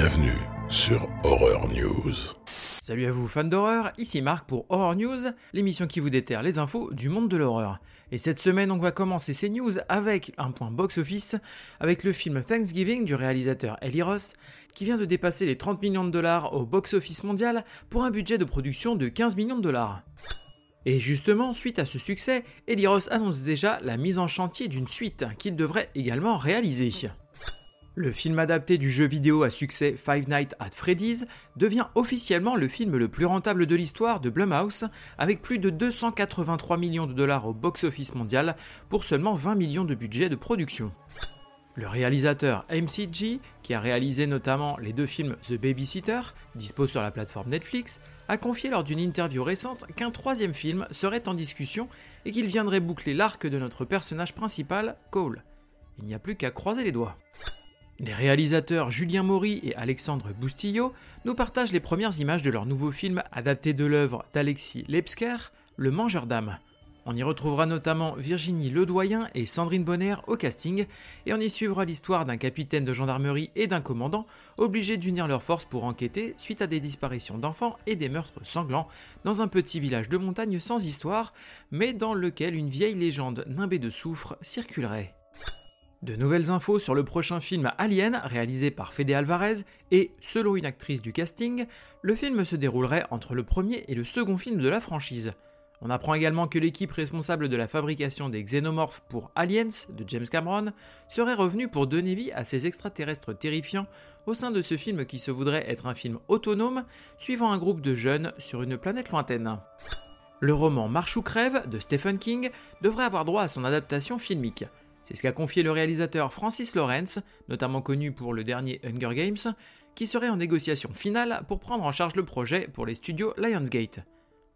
Bienvenue sur Horror News. Salut à vous fans d'horreur, ici Marc pour Horror News, l'émission qui vous déterre les infos du monde de l'horreur. Et cette semaine, on va commencer ces news avec un point box-office, avec le film Thanksgiving du réalisateur Eli Ross, qui vient de dépasser les 30 millions de dollars au box-office mondial pour un budget de production de 15 millions de dollars. Et justement, suite à ce succès, Eli Ross annonce déjà la mise en chantier d'une suite qu'il devrait également réaliser. Le film adapté du jeu vidéo à succès Five Nights at Freddy's devient officiellement le film le plus rentable de l'histoire de Blumhouse, avec plus de 283 millions de dollars au box-office mondial pour seulement 20 millions de budget de production. Le réalisateur MCG, qui a réalisé notamment les deux films The Babysitter, dispo sur la plateforme Netflix, a confié lors d'une interview récente qu'un troisième film serait en discussion et qu'il viendrait boucler l'arc de notre personnage principal, Cole. Il n'y a plus qu'à croiser les doigts. Les réalisateurs Julien Maury et Alexandre Boustillot nous partagent les premières images de leur nouveau film adapté de l'œuvre d'Alexis Lepsker, Le Mangeur d'âme. On y retrouvera notamment Virginie Ledoyen et Sandrine Bonner au casting, et on y suivra l'histoire d'un capitaine de gendarmerie et d'un commandant obligés d'unir leurs forces pour enquêter suite à des disparitions d'enfants et des meurtres sanglants dans un petit village de montagne sans histoire, mais dans lequel une vieille légende nimbée de soufre circulerait. De nouvelles infos sur le prochain film Alien, réalisé par Fede Alvarez, et selon une actrice du casting, le film se déroulerait entre le premier et le second film de la franchise. On apprend également que l'équipe responsable de la fabrication des xénomorphes pour Aliens de James Cameron serait revenue pour donner vie à ces extraterrestres terrifiants au sein de ce film qui se voudrait être un film autonome suivant un groupe de jeunes sur une planète lointaine. Le roman Marche ou crève de Stephen King devrait avoir droit à son adaptation filmique. C'est ce qu'a confié le réalisateur Francis Lawrence, notamment connu pour le dernier Hunger Games, qui serait en négociation finale pour prendre en charge le projet pour les studios Lionsgate.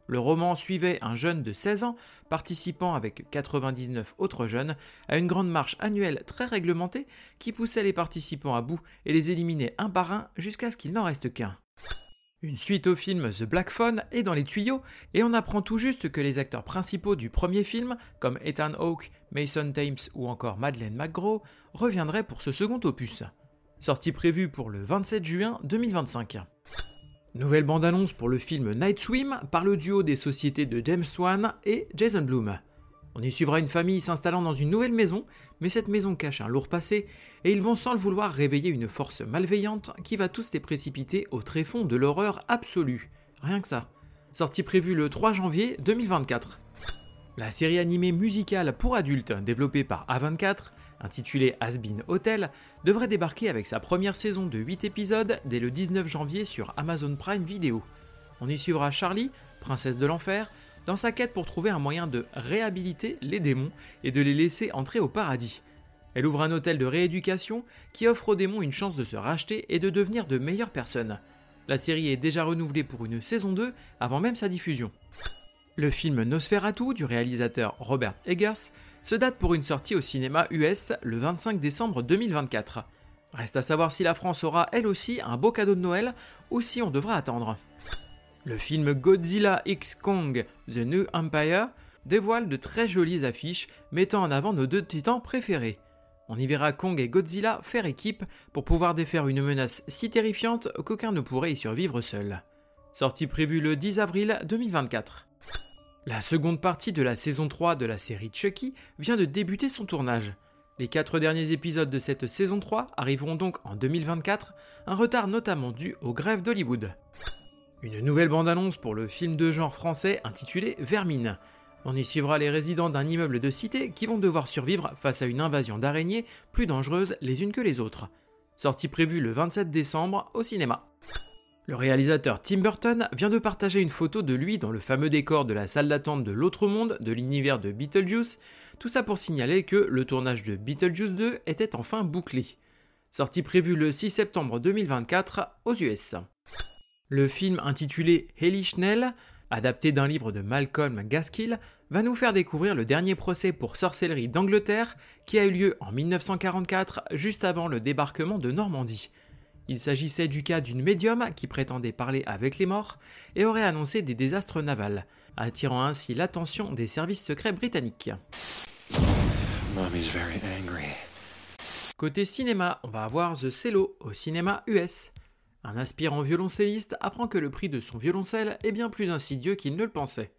Le roman suivait un jeune de 16 ans participant avec 99 autres jeunes à une grande marche annuelle très réglementée qui poussait les participants à bout et les éliminait un par un jusqu'à ce qu'il n'en reste qu'un. Une suite au film The Black Phone est dans les tuyaux et on apprend tout juste que les acteurs principaux du premier film, comme Ethan Hawke, Mason Thames ou encore Madeleine McGraw, reviendraient pour ce second opus. Sortie prévue pour le 27 juin 2025. Nouvelle bande-annonce pour le film Night Swim par le duo des sociétés de James Wan et Jason Blum. On y suivra une famille s'installant dans une nouvelle maison, mais cette maison cache un lourd passé, et ils vont sans le vouloir réveiller une force malveillante qui va tous les précipiter au tréfonds de l'horreur absolue. Rien que ça. Sortie prévue le 3 janvier 2024. La série animée musicale pour adultes développée par A24, intitulée Asbin Hotel, devrait débarquer avec sa première saison de 8 épisodes dès le 19 janvier sur Amazon Prime Video. On y suivra Charlie, princesse de l'enfer, dans sa quête pour trouver un moyen de réhabiliter les démons et de les laisser entrer au paradis. Elle ouvre un hôtel de rééducation qui offre aux démons une chance de se racheter et de devenir de meilleures personnes. La série est déjà renouvelée pour une saison 2 avant même sa diffusion. Le film Nosferatu du réalisateur Robert Eggers se date pour une sortie au cinéma US le 25 décembre 2024. Reste à savoir si la France aura elle aussi un beau cadeau de Noël ou si on devra attendre. Le film Godzilla X Kong The New Empire dévoile de très jolies affiches mettant en avant nos deux titans préférés. On y verra Kong et Godzilla faire équipe pour pouvoir défaire une menace si terrifiante qu'aucun ne pourrait y survivre seul. Sortie prévue le 10 avril 2024. La seconde partie de la saison 3 de la série Chucky vient de débuter son tournage. Les quatre derniers épisodes de cette saison 3 arriveront donc en 2024, un retard notamment dû aux grèves d'Hollywood. Une nouvelle bande-annonce pour le film de genre français intitulé Vermine. On y suivra les résidents d'un immeuble de cité qui vont devoir survivre face à une invasion d'araignées plus dangereuses les unes que les autres. Sortie prévue le 27 décembre au cinéma. Le réalisateur Tim Burton vient de partager une photo de lui dans le fameux décor de la salle d'attente de l'autre monde de l'univers de Beetlejuice, tout ça pour signaler que le tournage de Beetlejuice 2 était enfin bouclé. Sortie prévue le 6 septembre 2024 aux US. Le film intitulé Haley Schnell, adapté d'un livre de Malcolm Gaskill, va nous faire découvrir le dernier procès pour sorcellerie d'Angleterre qui a eu lieu en 1944, juste avant le débarquement de Normandie. Il s'agissait du cas d'une médium qui prétendait parler avec les morts et aurait annoncé des désastres navals, attirant ainsi l'attention des services secrets britanniques. Côté cinéma, on va avoir The Cello au cinéma US. Un aspirant violoncelliste apprend que le prix de son violoncelle est bien plus insidieux qu'il ne le pensait.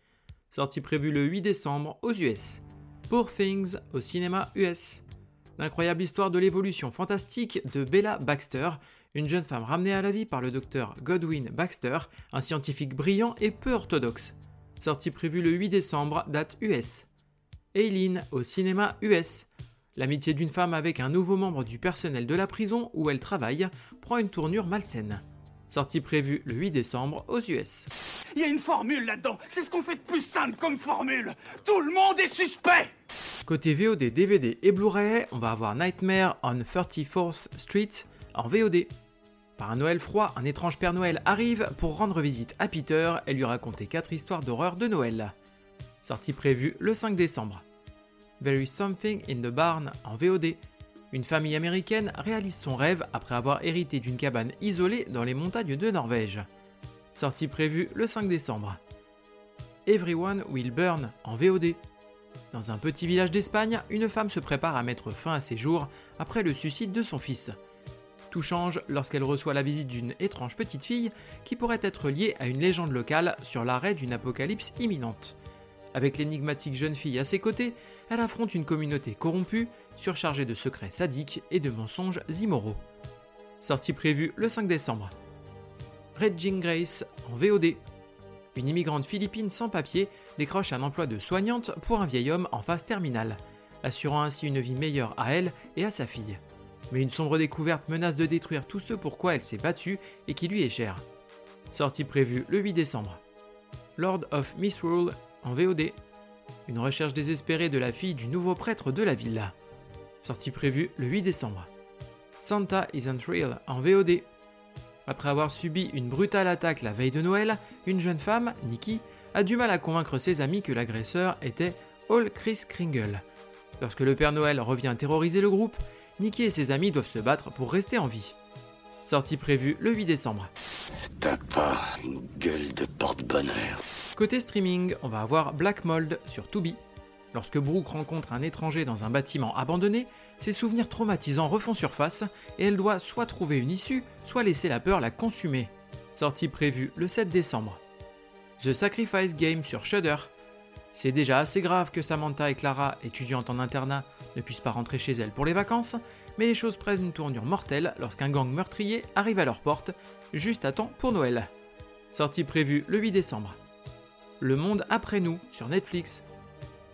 Sortie prévue le 8 décembre aux US. Poor Things au cinéma US. L'incroyable histoire de l'évolution fantastique de Bella Baxter, une jeune femme ramenée à la vie par le docteur Godwin Baxter, un scientifique brillant et peu orthodoxe. Sortie prévue le 8 décembre, date US. Aileen au cinéma US. L'amitié d'une femme avec un nouveau membre du personnel de la prison où elle travaille prend une tournure malsaine. Sortie prévue le 8 décembre aux US. Il y a une formule là-dedans. C'est ce qu'on fait de plus simple comme formule. Tout le monde est suspect. Côté VOD, DVD et Blu-ray, on va avoir Nightmare on 34th Street en VOD. Par un Noël froid, un étrange Père Noël arrive pour rendre visite à Peter et lui raconter quatre histoires d'horreur de Noël. Sortie prévue le 5 décembre. There is something in the barn en VOD. Une famille américaine réalise son rêve après avoir hérité d'une cabane isolée dans les montagnes de Norvège. Sortie prévue le 5 décembre. Everyone Will Burn en VOD. Dans un petit village d'Espagne, une femme se prépare à mettre fin à ses jours après le suicide de son fils. Tout change lorsqu'elle reçoit la visite d'une étrange petite fille qui pourrait être liée à une légende locale sur l'arrêt d'une apocalypse imminente. Avec l'énigmatique jeune fille à ses côtés, elle affronte une communauté corrompue, surchargée de secrets sadiques et de mensonges immoraux. Sortie prévue le 5 décembre. Jean Grace en VOD. Une immigrante philippine sans papier décroche un emploi de soignante pour un vieil homme en phase terminale, assurant ainsi une vie meilleure à elle et à sa fille. Mais une sombre découverte menace de détruire tout ce pour quoi elle s'est battue et qui lui est cher. Sortie prévue le 8 décembre. Lord of Misrule en VOD. Une recherche désespérée de la fille du nouveau prêtre de la villa. Sortie prévue le 8 décembre. Santa Isn't Real en VOD. Après avoir subi une brutale attaque la veille de Noël, une jeune femme, Nikki, a du mal à convaincre ses amis que l'agresseur était All Chris Kringle. Lorsque le Père Noël revient terroriser le groupe, Nikki et ses amis doivent se battre pour rester en vie. Sortie prévue le 8 décembre. T'as pas une gueule de porte-bonheur. Côté streaming, on va avoir Black Mold sur Tubi. Lorsque Brooke rencontre un étranger dans un bâtiment abandonné, ses souvenirs traumatisants refont surface et elle doit soit trouver une issue, soit laisser la peur la consumer. Sortie prévue le 7 décembre. The Sacrifice Game sur Shudder. C'est déjà assez grave que Samantha et Clara, étudiantes en internat, ne puissent pas rentrer chez elles pour les vacances, mais les choses prennent une tournure mortelle lorsqu'un gang meurtrier arrive à leur porte, juste à temps pour Noël. Sortie prévue le 8 décembre. Le monde après nous sur Netflix.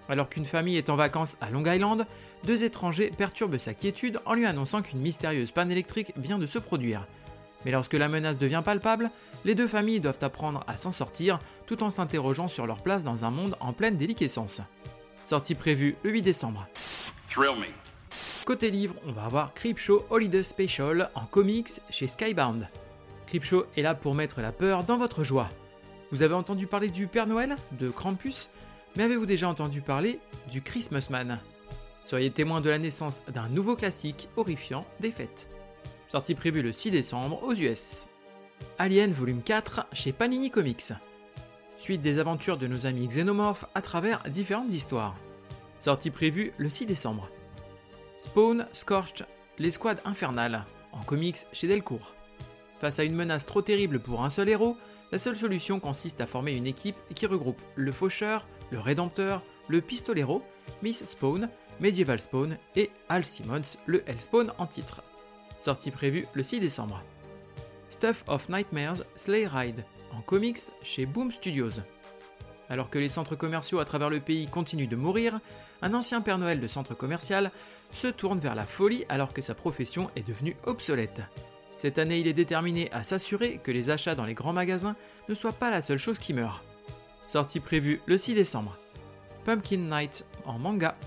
Alors qu'une famille est en vacances à Long Island, deux étrangers perturbent sa quiétude en lui annonçant qu'une mystérieuse panne électrique vient de se produire. Mais lorsque la menace devient palpable, les deux familles doivent apprendre à s'en sortir tout en s'interrogeant sur leur place dans un monde en pleine déliquescence. Sortie prévue le 8 décembre. Côté livre, on va avoir Creepshow Holiday Special en comics chez Skybound. Creepshow est là pour mettre la peur dans votre joie. Vous avez entendu parler du Père Noël, de Krampus, mais avez-vous déjà entendu parler du Christmas Man Soyez témoin de la naissance d'un nouveau classique horrifiant des fêtes. Sortie prévue le 6 décembre aux US. Alien Volume 4 chez Panini Comics. Suite des aventures de nos amis xénomorphes à travers différentes histoires. Sortie prévue le 6 décembre. Spawn Scorched, l'escouade infernale, en comics chez Delcourt. Face à une menace trop terrible pour un seul héros, la seule solution consiste à former une équipe qui regroupe le faucheur, le rédempteur, le pistolero, Miss Spawn, Medieval Spawn et Al Simmons, le Hellspawn en titre. Sortie prévue le 6 décembre. Stuff of Nightmares Sleigh Ride, en comics chez Boom Studios. Alors que les centres commerciaux à travers le pays continuent de mourir, un ancien Père Noël de centre commercial se tourne vers la folie alors que sa profession est devenue obsolète. Cette année, il est déterminé à s'assurer que les achats dans les grands magasins ne soient pas la seule chose qui meurt. Sortie prévue le 6 décembre. Pumpkin Night en manga.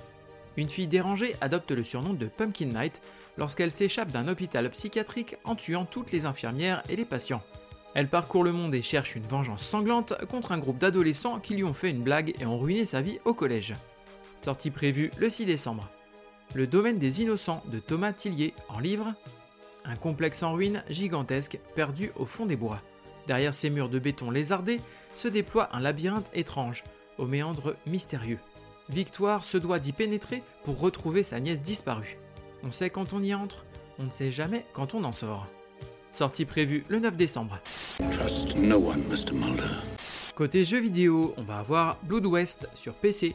Une fille dérangée adopte le surnom de Pumpkin Night lorsqu'elle s'échappe d'un hôpital psychiatrique en tuant toutes les infirmières et les patients. Elle parcourt le monde et cherche une vengeance sanglante contre un groupe d'adolescents qui lui ont fait une blague et ont ruiné sa vie au collège. Sortie prévue le 6 décembre. Le domaine des innocents de Thomas Tillier en livre. Un complexe en ruine gigantesque perdu au fond des bois. Derrière ces murs de béton lézardés se déploie un labyrinthe étrange, aux méandres mystérieux. Victoire se doit d'y pénétrer pour retrouver sa nièce disparue. On sait quand on y entre, on ne sait jamais quand on en sort. sortie prévue le 9 décembre. Trust no one, Mr. Mulder. Côté jeux vidéo, on va avoir Blood West sur PC.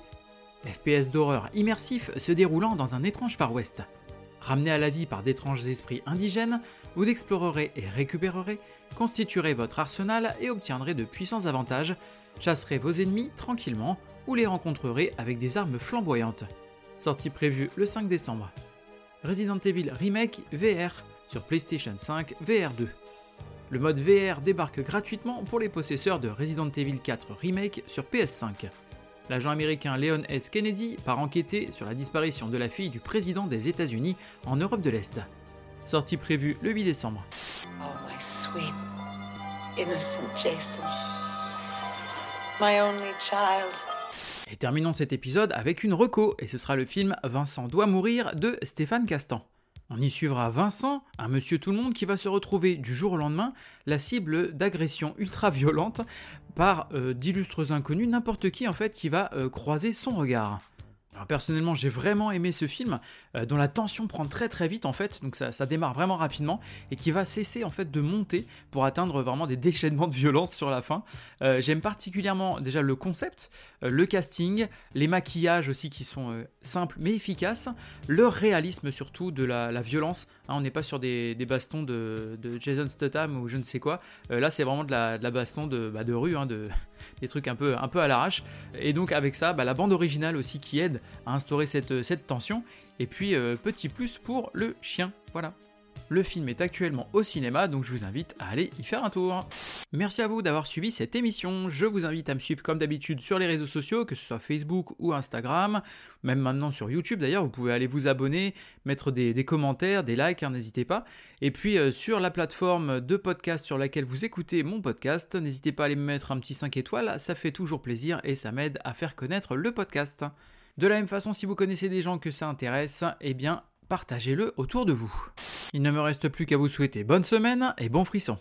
FPS d'horreur immersif se déroulant dans un étrange Far West. Ramené à la vie par d'étranges esprits indigènes, vous l'explorerez et récupérerez, constituerez votre arsenal et obtiendrez de puissants avantages, chasserez vos ennemis tranquillement ou les rencontrerez avec des armes flamboyantes. Sortie prévue le 5 décembre. Resident Evil Remake VR sur PlayStation 5 VR2. Le mode VR débarque gratuitement pour les possesseurs de Resident Evil 4 Remake sur PS5. L'agent américain Leon S. Kennedy part enquêter sur la disparition de la fille du président des États-Unis en Europe de l'Est. Sortie prévue le 8 décembre. Oh, my sweet, innocent Jason. My only child. Et terminons cet épisode avec une reco, et ce sera le film Vincent doit mourir de Stéphane Castan. On y suivra Vincent, un monsieur tout le monde qui va se retrouver du jour au lendemain la cible d'agressions ultra violentes par euh, d'illustres inconnus, n'importe qui en fait qui va euh, croiser son regard. Personnellement, j'ai vraiment aimé ce film, euh, dont la tension prend très très vite en fait, donc ça, ça, démarre vraiment rapidement et qui va cesser en fait de monter pour atteindre vraiment des déchaînements de violence sur la fin. Euh, J'aime particulièrement déjà le concept, euh, le casting, les maquillages aussi qui sont simples mais efficaces, le réalisme surtout de la, violence. Hein, on n'est pas sur des, des bastons de, de, Jason Statham ou je ne sais quoi. Là, c'est vraiment de la, de la, baston de, bah, de rue, hein, de, des trucs un peu, un peu à l'arrache. Et donc avec ça, bah, la bande originale aussi qui aide à instaurer cette, tension. Et puis, euh, petit plus pour le chien. Voilà. Le film est actuellement au cinéma, donc je vous invite à aller y faire un tour. Merci à vous d'avoir suivi cette émission. Je vous invite à me suivre comme d'habitude sur les réseaux sociaux, que ce soit Facebook ou Instagram, même maintenant sur YouTube d'ailleurs, vous pouvez aller vous abonner, mettre des, commentaires, des likes, hein, n'hésitez pas. Et puis euh, sur la plateforme de podcast sur laquelle vous écoutez mon podcast, n'hésitez pas à aller me mettre un petit 5 étoiles, ça fait toujours plaisir et ça m'aide à faire connaître le podcast. De la même façon, si vous connaissez des gens que ça intéresse, eh bien partagez-le autour de vous. Il ne me reste plus qu'à vous souhaiter bonne semaine et bon frisson.